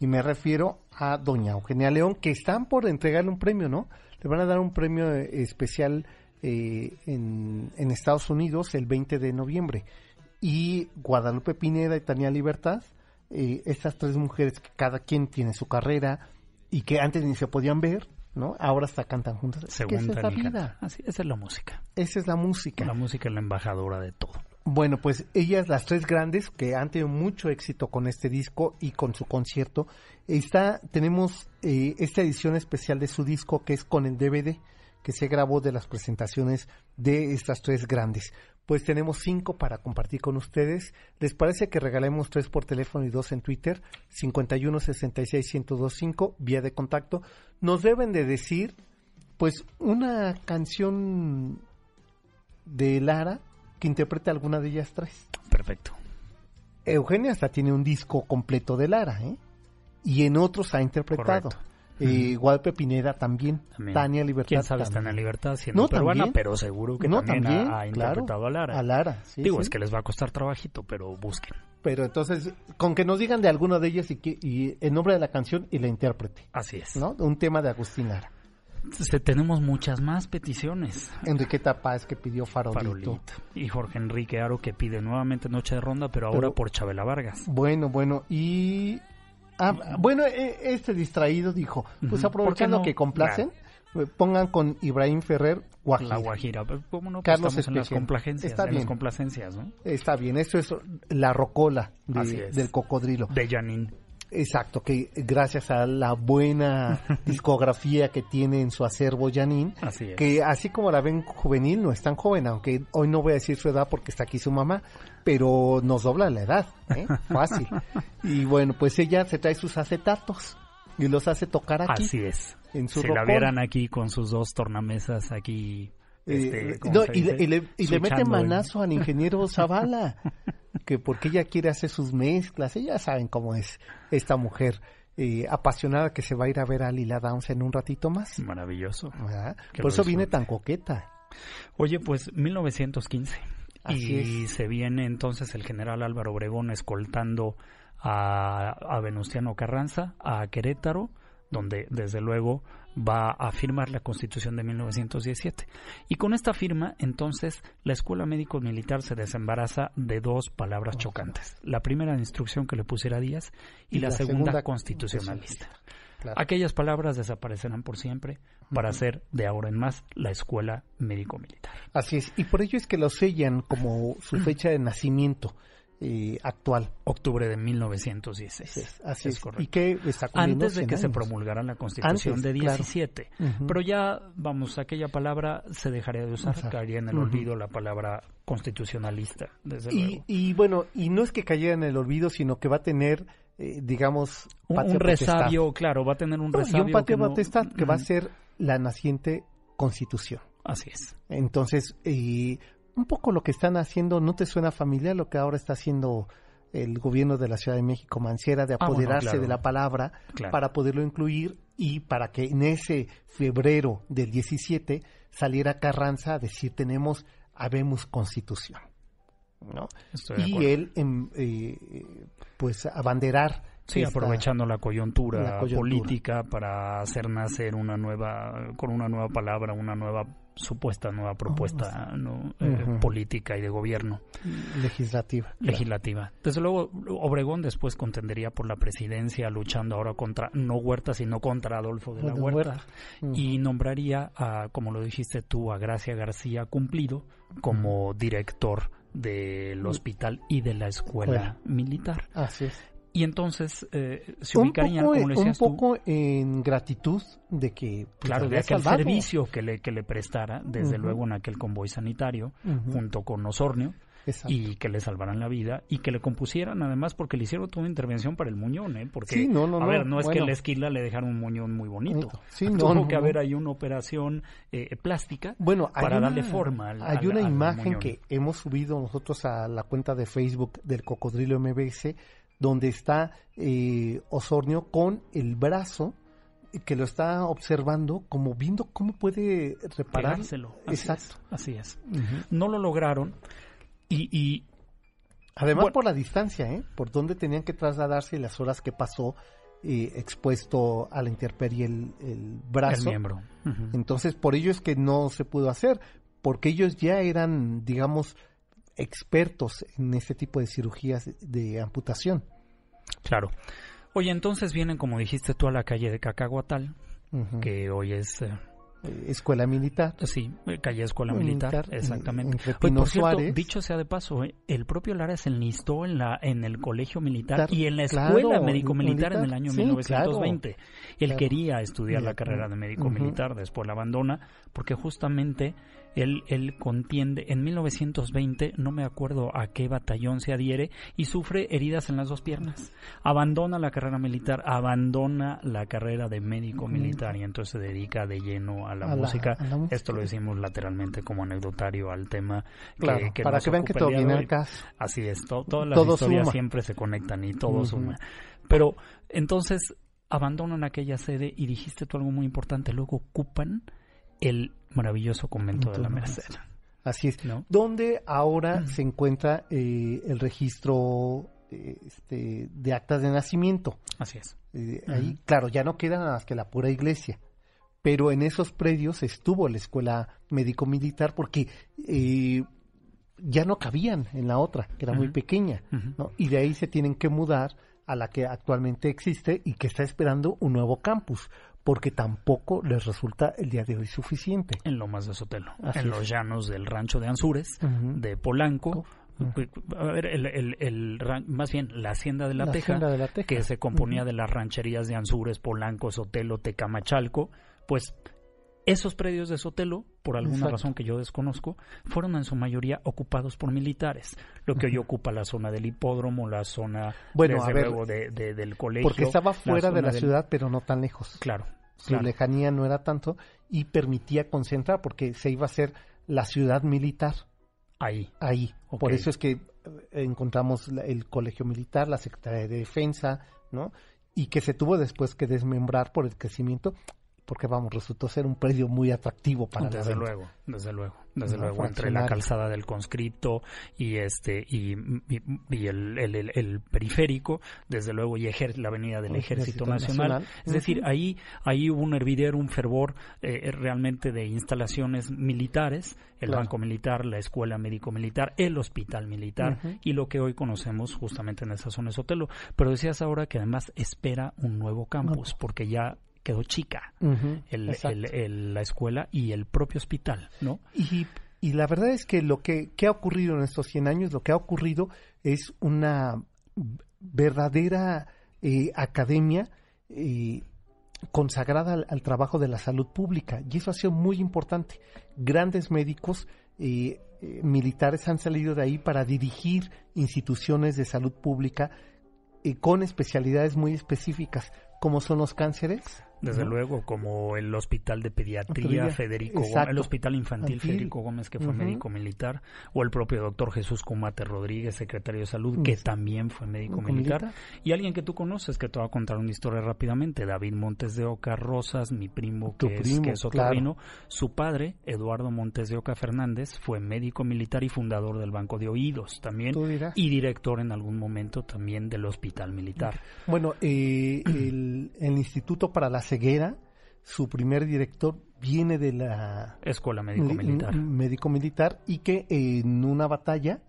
D: Y me refiero a doña Eugenia León, que están por entregarle un premio, ¿no? Le van a dar un premio eh, especial eh, en, en Estados Unidos el 20 de noviembre. Y Guadalupe Pineda y Tania Libertad, eh, estas tres mujeres que cada quien tiene su carrera y que antes ni se podían ver, ¿no? Ahora hasta cantan juntas.
E: Según
D: esa es la vida.
E: Así, esa es la música.
D: Esa es la música.
E: La música es la embajadora de todo.
D: Bueno, pues ellas, las tres grandes, que han tenido mucho éxito con este disco y con su concierto, está, tenemos eh, esta edición especial de su disco que es con el DVD que se grabó de las presentaciones de estas tres grandes. Pues tenemos cinco para compartir con ustedes. ¿Les parece que regalemos tres por teléfono y dos en Twitter? 51 66 1025 vía de contacto. Nos deben de decir, pues, una canción de Lara que interprete alguna de ellas tres.
E: Perfecto.
D: Eugenia hasta tiene un disco completo de Lara, ¿eh? Y en otros ha interpretado. Eh, Guadalupe Pineda también.
E: También.
D: Tania Libertad.
E: ¿Quién sabe? Está en
D: también.
E: la libertad siendo
D: No,
E: peruana,
D: también.
E: pero seguro que
D: No,
E: también,
D: también,
E: ha, ha
D: claro.
E: interpretado a Lara.
D: A Lara, sí,
E: Digo,
D: sí.
E: es que les va a costar trabajito, pero busquen.
D: Pero entonces, con que nos digan de alguna de ellas y, que, y el nombre de la canción y la intérprete,
E: Así es.
D: ¿no? Un tema de Agustín Lara.
E: Se- tenemos muchas más peticiones.
D: Enriqueta Paz que pidió Farolito.
E: Farolito. Y Jorge Enrique Aro que pide nuevamente Noche de Ronda, pero ahora
D: Pero-
E: por Chabela Vargas.
D: Bueno, bueno, y... ah, bueno, eh, este distraído dijo, pues aprovechando
E: ¿Por qué no?
D: que complacen, pongan con Ibrahim Ferrer Guajira.
E: La Guajira. Pues, ¿Cómo no? Pues
D: Carlos
E: en las complacencias.
D: Está
E: en
D: bien.
E: las complacencias, ¿no?
D: Está bien, esto es la rocola de-
E: es.
D: del cocodrilo.
E: De Janine.
D: Exacto, que gracias a la buena discografía que tiene en su acervo Janine,
E: Así es.
D: que así como la ven juvenil, no es tan joven, aunque hoy no voy a decir su edad porque está aquí su mamá, pero nos dobla la edad, ¿eh? fácil. y bueno, pues ella se trae sus acetatos y los hace tocar aquí.
E: Así es.
D: En su
E: si la
D: ropón.
E: vieran aquí con sus dos tornamesas aquí. Este,
D: Eh,
E: ¿cómo
D: no,
E: se
D: y, le, y le- y le mete manazo al ingeniero Zavala, que porque ella quiere hacer sus mezclas, ya saben cómo es esta mujer eh, apasionada que se va a ir a ver a Lila Downs en un ratito más.
E: Maravilloso.
D: ¿verdad? Por eso viene tan coqueta.
E: Oye, pues 1915.
D: Así
E: y se viene entonces el general Álvaro Obregón escoltando a, a Venustiano Carranza a Querétaro, donde desde luego va a firmar la Constitución de 1917. Y con esta firma, entonces, la Escuela Médico Militar se desembaraza de dos palabras chocantes. La primera, instrucción que le pusiera Díaz, y, la, segunda, constitucionalista.
D: Claro.
E: Aquellas palabras desaparecerán por siempre para ser de ahora en más la Escuela Médico Militar.
D: Así es. Y por ello es que lo sellan como su fecha de nacimiento eh, actual.
E: Octubre de 1916.
D: Así es. Así
E: Es
D: es.
E: correcto.
D: Y que está
E: Antes de
D: 100
E: que se
D: años.
E: promulgara la Constitución
D: Antes,
E: de
D: claro.
E: 17.
D: Ujú.
E: Pero ya, vamos, aquella palabra se dejaría de usar,
D: Usar.
E: caería en el
D: Ujú.
E: olvido la palabra constitucionalista, desde
D: Y,
E: luego.
D: y bueno, y no es que cayera en el olvido, sino que va a tener, eh, digamos,
E: Un, un
D: potestad.
E: resabio, claro, va a tener un
D: No,
E: resabio.
D: y un patria
E: que no-
D: potestad que va a ser la naciente constitución.
E: Así es.
D: Entonces, eh, un poco lo que están haciendo, ¿no te suena familiar lo que ahora está haciendo el gobierno de la Ciudad de México, Manciera, de
E: Ah, bueno,
D: apoderarse
E: claro.
D: de la palabra
E: Claro.
D: para poderlo incluir y para que en ese febrero del 17 saliera Carranza a decir tenemos, habemos constitución. ¿no?
E: Estoy
D: Y él, em, eh, pues, abanderar.
E: Sí, aprovechando la coyuntura,
D: la coyuntura.
E: política para hacer nacer una nueva, con una nueva palabra, una nueva supuesta nueva propuesta ¿no? Eh, política y de gobierno
D: legislativa. claro.
E: legislativa. Desde luego, Obregón después contendería por la presidencia, luchando ahora contra, no Huerta, sino contra Adolfo de la Huerta. Y nombraría, a, como lo dijiste tú, a Gracia García Cumplido como director del hospital y de la escuela
D: Escuela.
E: militar.
D: Así es.
E: Y entonces eh, se
D: un
E: ubicarían, como lo
D: un
E: decías tú,
D: poco en gratitud de que pues,
E: claro, de aquel
D: salvado.
E: servicio que le, que le prestara, desde luego en aquel convoy sanitario, junto con Osornio,
D: Exacto.
E: y que le salvaran la vida, y que le compusieran además, porque le hicieron toda una intervención para el muñón, ¿eh? Porque,
D: Sí, no, no,
E: a ver, no es que
D: bueno.
E: la esquila le dejaron un muñón muy bonito.
D: Sí, no,
E: Tuvo que haber ahí una operación eh, plástica
D: Bueno,
E: para
D: una-
E: darle forma al
D: Hay una
E: al
D: imagen que hemos subido nosotros a la cuenta de Facebook del Cocodrilo MBS, donde está eh, Osornio con el brazo que lo está observando, como viendo cómo puede reparar.
E: Pegárselo.
D: Exacto.
E: es, así es. No lo lograron y, y
D: Además
E: Bueno.
D: por la distancia, ¿eh? Por donde tenían que trasladarse y las horas que pasó eh, expuesto a la intemperie el, el
E: el
D: brazo.
E: miembro. Ujú.
D: Entonces, por ello es que no se pudo hacer, porque ellos ya eran, digamos, expertos en este tipo de cirugías de amputación.
E: Claro. Oye, entonces vienen, como dijiste tú, a la calle de Cacahuatal, que hoy es, eh,
D: Eh, Escuela militar.
E: sí, eh, calle Escuela
D: Militar,
E: Militar,
D: en-
E: exactamente.
D: entre
E: Oye, por cierto,
D: Suárez.
E: dicho sea de paso, eh, el propio Lara se enlistó en, la, en el colegio militar y en la
D: claro,
E: escuela médico-militar en el año
D: sí,
E: 1920. Él
D: claro.
E: quería estudiar la carrera de médico
D: ujú.
E: militar, después la abandona, porque justamente él, él contiende, en 1920, no me acuerdo a qué batallón se adhiere, y sufre heridas en las dos piernas. Abandona la carrera militar, abandona la carrera de médico militar y entonces se dedica de lleno a la
D: A la-
E: música.
D: a la música.
E: Esto lo decimos lateralmente como anecdotario al tema
D: Claro,
E: que
D: para
E: nos
D: que vean que todo viene al caso.
E: Así es, to- todas las
D: Todo
E: historias
D: suma.
E: siempre se conectan y todo suma. Pero entonces abandonan aquella sede y dijiste tú algo muy importante, luego ocupan el maravilloso convento de la Merced.
D: Así es.
E: ¿no?
D: Donde ahora se encuentra eh, el registro eh, este, de actas de nacimiento.
E: Así es.
D: Eh. Ahí, claro, ya no queda nada más que la pura iglesia. Pero en esos predios estuvo la escuela médico-militar porque eh, ya no cabían en la otra, que era muy pequeña. ¿no? Y de ahí se tienen que mudar a la que actualmente existe y que está esperando un nuevo campus, porque tampoco les resulta el día de hoy suficiente.
E: En Lomas de Sotelo,
D: Así
E: en
D: es.
E: los llanos del rancho de Anzures, de Polanco, A ver, el, el, más bien la hacienda de la, Teja, que se componía de las rancherías de Anzures, Polanco, Sotelo, Tecamachalco, pues esos predios de Sotelo, por alguna razón que yo desconozco, fueron en su mayoría ocupados por militares. Lo que hoy ocupa la zona del hipódromo, la zona
D: bueno,
E: de, del colegio.
D: Porque estaba fuera de la ciudad, pero no tan lejos.
E: Claro.
D: Su lejanía no era tanto y permitía concentrar porque se iba a hacer la ciudad militar.
E: Ahí.
D: Ahí. Por eso es que eh, encontramos el colegio militar, la Secretaría de Defensa, ¿no? Y que se tuvo después que desmembrar por el crecimiento porque vamos, resultó ser un predio muy atractivo para
E: desde luego, desde luego, desde luego, entre la calzada del conscripto y este y, y, el, el, periférico, desde luego y la avenida del Ejército, Nacional, es decir, ahí ahí hubo un hervidero, un fervor eh, realmente de instalaciones militares, el banco militar, la escuela médico militar, el hospital militar y lo que hoy conocemos justamente en esa zona de Sotelo. Pero decías ahora que además espera un nuevo campus, porque ya quedó chica el, la escuela y el propio hospital, ¿no?
D: Y, y la verdad es que lo que, ha ocurrido en estos 100 años, lo que ha ocurrido es una verdadera eh, academia eh, consagrada al, trabajo de la salud pública y eso ha sido muy importante. Grandes médicos eh, militares han salido de ahí para dirigir instituciones de salud pública con especialidades muy específicas, como son los cánceres,
E: desde luego, como el Hospital de Pediatría Federico Gómez, el Hospital Infantil Federico Gómez, que fue médico militar, o el propio doctor Jesús Cumate Rodríguez, secretario de Salud, que también fue médico militar, y alguien que tú conoces, que te va a contar una historia rápidamente, David Montes de Oca Rosas, mi primo, que, es, que es su padre, Eduardo Montes de Oca Fernández, fue médico militar y fundador del Banco de Oídos también, y director en algún momento también del Hospital Militar.
D: Bueno, eh, el, el Instituto para la ceguera, su primer director viene de la
E: Escuela Médico Militar.
D: Médico Militar y que en una batalla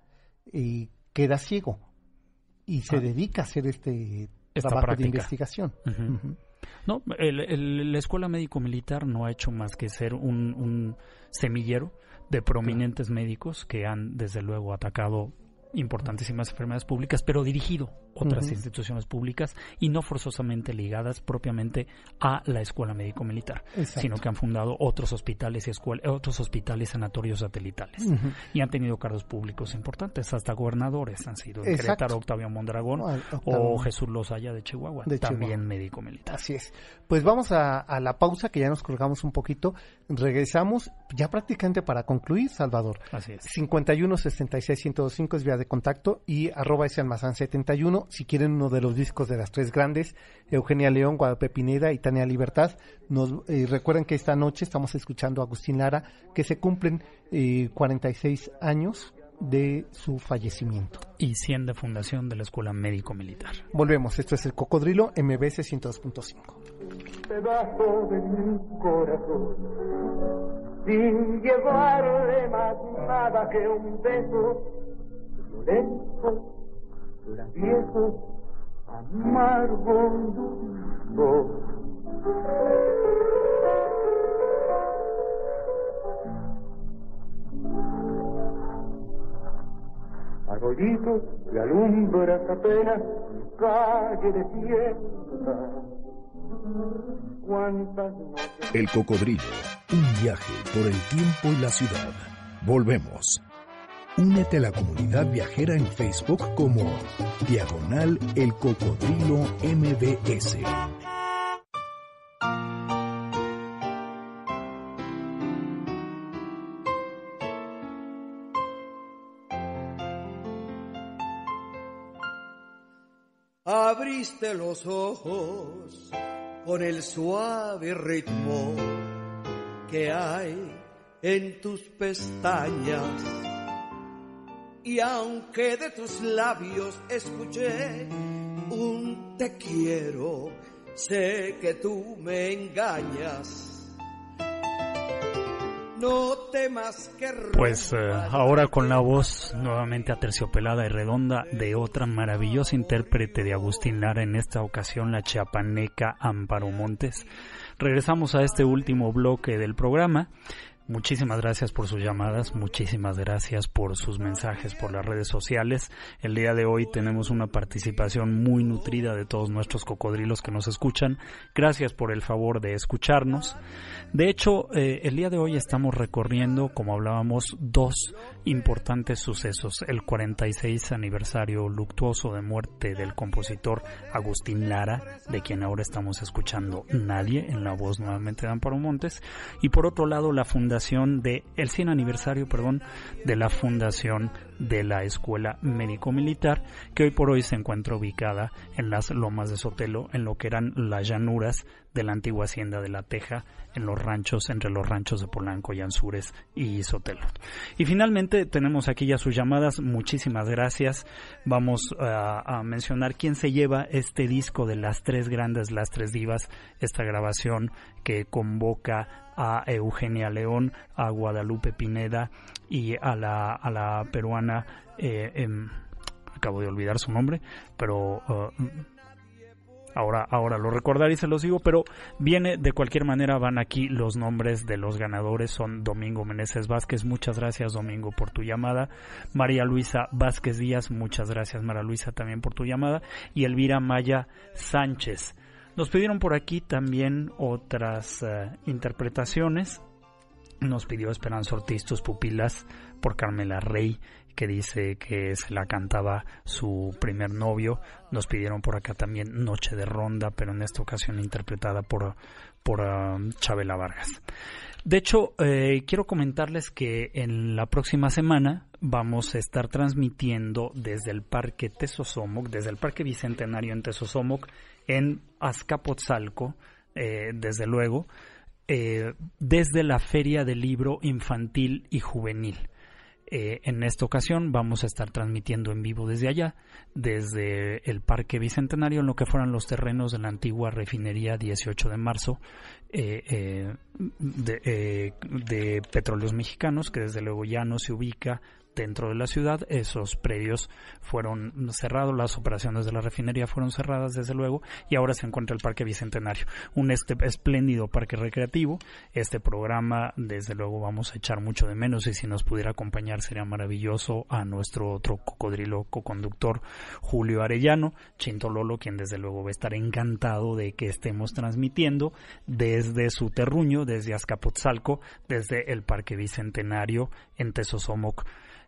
D: eh, queda ciego y se ah. dedica a hacer este trabajo de investigación.
E: No, la Escuela Médico Militar no ha hecho más que ser un, un semillero de prominentes médicos que han desde luego atacado importantísimas enfermedades públicas, pero dirigido otras instituciones públicas y no forzosamente ligadas propiamente a la escuela médico militar, sino que han fundado otros hospitales y otros hospitales sanatorios satelitales y han tenido cargos públicos importantes, hasta gobernadores han sido el secretario Octavio Mondragón o Jesús Lozaya de Chihuahua, también médico militar.
D: Así es. Pues vamos a, la pausa que ya nos colgamos un poquito, regresamos ya prácticamente para concluir, Salvador.
E: Así es.
D: 51 66 105 es vía de contacto y arroba ese almazán 71 si quieren uno de los discos de las tres grandes, Eugenia León, Guadalupe Pineda y Tania Libertad, nos eh, recuerden que esta noche estamos escuchando a Agustín Lara, que se cumplen 46 eh, años de su fallecimiento.
E: Y 100 de fundación de la Escuela Médico Militar.
D: Volvemos, esto es el Cocodrilo MBS 102.5.
C: Pedazo de mi corazón, sin llevarle más nada que un beso violento viejo amargo dulce. Arroyito que alumbras apenas calle de tierra.
B: El cocodrilo, un viaje por el tiempo y la ciudad. Volvemos. Únete a la comunidad viajera en Facebook como Diagonal El Cocodrilo MBS.
G: Abriste los ojos con el suave ritmo que hay en tus pestañas y aunque de tus labios escuché un te quiero, sé que tú me engañas. No temas que
E: Pues eh, ahora con la voz nuevamente aterciopelada y redonda de otra maravillosa intérprete de Agustín Lara, en esta ocasión la chiapaneca Amparo Montes. Regresamos a este último bloque del programa Muchísimas gracias por sus llamadas, muchísimas gracias por sus mensajes por las redes sociales. El día de hoy tenemos una participación muy nutrida de todos nuestros cocodrilos que nos escuchan. Gracias por el favor de escucharnos. De hecho, eh, el día de hoy estamos recorriendo, como hablábamos, dos importantes sucesos. El 46 aniversario luctuoso de muerte del compositor Agustín Lara, de quien ahora estamos escuchando Nadie en la voz nuevamente de Amparo Montes. Y por otro lado, la fundación de el 100 aniversario, perdón, de la fundación de la Escuela Médico Militar, que hoy por hoy se encuentra ubicada en las lomas de Sotelo, en lo que eran las llanuras de la antigua hacienda de La Teja, en los ranchos, entre los ranchos de Polanco y Anzures y Sotelo. Y finalmente tenemos aquí ya sus llamadas, muchísimas gracias. Vamos a, a mencionar quién se lleva este disco de las tres grandes, las tres divas, esta grabación que convoca a Eugenia León, a Guadalupe Pineda y a la, a la peruana, eh, em, acabo de olvidar su nombre, pero uh, ahora, ahora lo recordaré y se los digo, pero viene de cualquier manera, van aquí los nombres de los ganadores, son Domingo Meneses Vázquez, muchas gracias Domingo por tu llamada, María Luisa Vázquez Díaz, muchas gracias María Luisa también por tu llamada, y Elvira Maya Sánchez. Nos pidieron por aquí también otras eh, interpretaciones. Nos pidió Esperanza Ortiz tus pupilas por Carmela Rey, que dice que se la cantaba su primer novio. Nos pidieron por acá también Noche de Ronda, pero en esta ocasión interpretada por, por um, Chabela Vargas. De hecho, eh, quiero comentarles que en la próxima semana vamos a estar transmitiendo desde el Parque Tesosomoc, desde el Parque Bicentenario en Tesosomoc, en Azcapotzalco, eh, desde luego, eh, desde la Feria del Libro Infantil y Juvenil. Eh, en esta ocasión vamos a estar transmitiendo en vivo desde allá, desde el Parque Bicentenario, en lo que fueran los terrenos de la antigua refinería 18 de marzo de, de, Petróleos Mexicanos, que desde luego ya no se ubica dentro de la ciudad. Esos predios fueron cerrados, las operaciones de la refinería fueron cerradas desde luego y ahora se encuentra el Parque Bicentenario, un este espléndido parque recreativo. Este programa desde luego vamos a echar mucho de menos y si nos pudiera acompañar sería maravilloso a nuestro otro cocodrilo co-conductor Julio Arellano, Chintololo, quien desde luego va a estar encantado de que estemos transmitiendo desde su terruño, desde Azcapotzalco, desde el Parque Bicentenario en Tesosomoc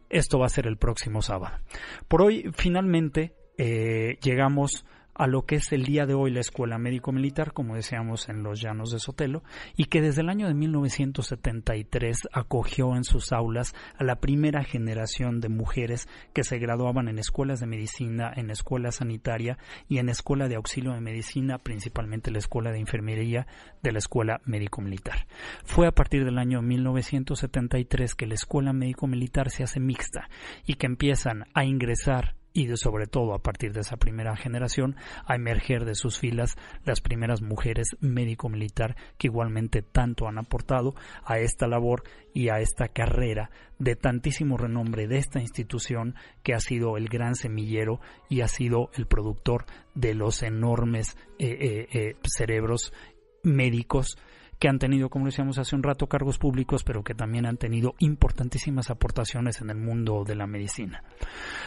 E: esto va a ser el próximo sábado. Por hoy, finalmente, eh, llegamos a lo que es el día de hoy la Escuela Médico Militar, como decíamos en los llanos de Sotelo, y que desde el año de 1973 acogió en sus aulas a la primera generación de mujeres que se graduaban en escuelas de medicina, en escuela sanitaria y en escuela de auxilio de medicina, principalmente la escuela de enfermería de la Escuela Médico Militar. Fue a partir del año 1973 que la Escuela Médico Militar se hace mixta y que empiezan a ingresar y de sobre todo a partir de esa primera generación a emerger de sus filas las primeras mujeres médico-militar que igualmente tanto han aportado a esta labor y a esta carrera de tantísimo renombre de esta institución que ha sido el gran semillero y ha sido el productor de los enormes eh, eh, eh, cerebros médicos que han tenido, como decíamos hace un rato, cargos públicos, pero que también han tenido importantísimas aportaciones en el mundo de la medicina.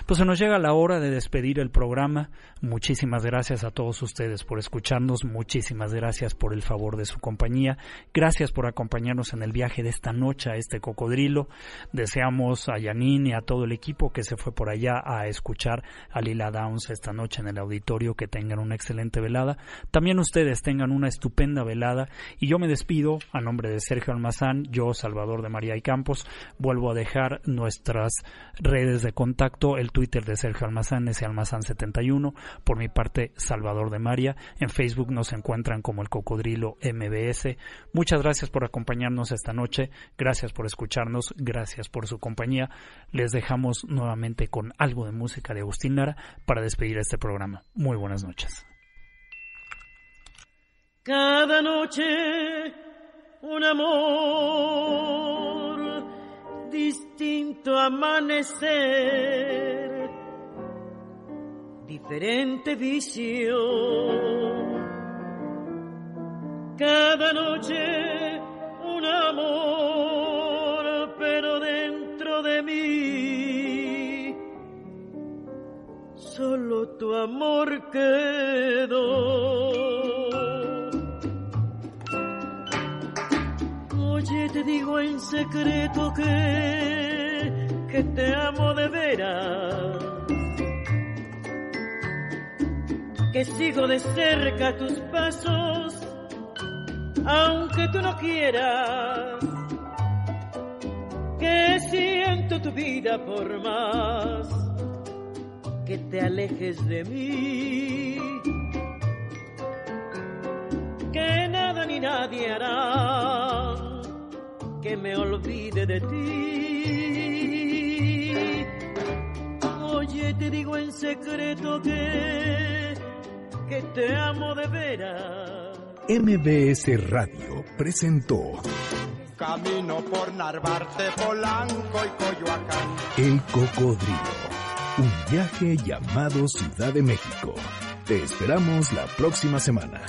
E: Pues se nos llega la hora de despedir el programa. Muchísimas gracias a todos ustedes por escucharnos, muchísimas gracias por el favor de su compañía, gracias por acompañarnos en el viaje de esta noche a este cocodrilo. Deseamos a Yanin y a todo el equipo que se fue por allá a escuchar a Lila Downs esta noche en el auditorio que tengan una excelente velada. También ustedes tengan una estupenda velada y yo me despido a nombre de Sergio Almazán, yo Salvador de María y Campos, vuelvo a dejar nuestras redes de contacto, el Twitter de Sergio Almazán es Almazán71, por mi parte Salvador de María, en Facebook nos encuentran como el Cocodrilo MBS. Muchas gracias por acompañarnos esta noche, gracias por escucharnos, gracias por su compañía. Les dejamos nuevamente con algo de música de Agustín Lara para despedir este programa. Muy buenas noches
F: cada noche un amor distinto amanecer, diferente vicio. Cada noche un amor, pero dentro de mí. Solo tu amor quedó. Oye, te digo en secreto que, que te amo de veras. Que sigo de cerca tus pasos, aunque tú no quieras. Que siento tu vida por más que te alejes de mí. Que nada ni nadie hará que me olvide de ti. Oye, te digo en secreto que, que te amo de veras.
B: MBS Radio presentó
H: Camino por Narvarte, Polanco y Coyoacán.
B: El Cocodrilo. Un viaje llamado Ciudad de México. Te esperamos la próxima semana.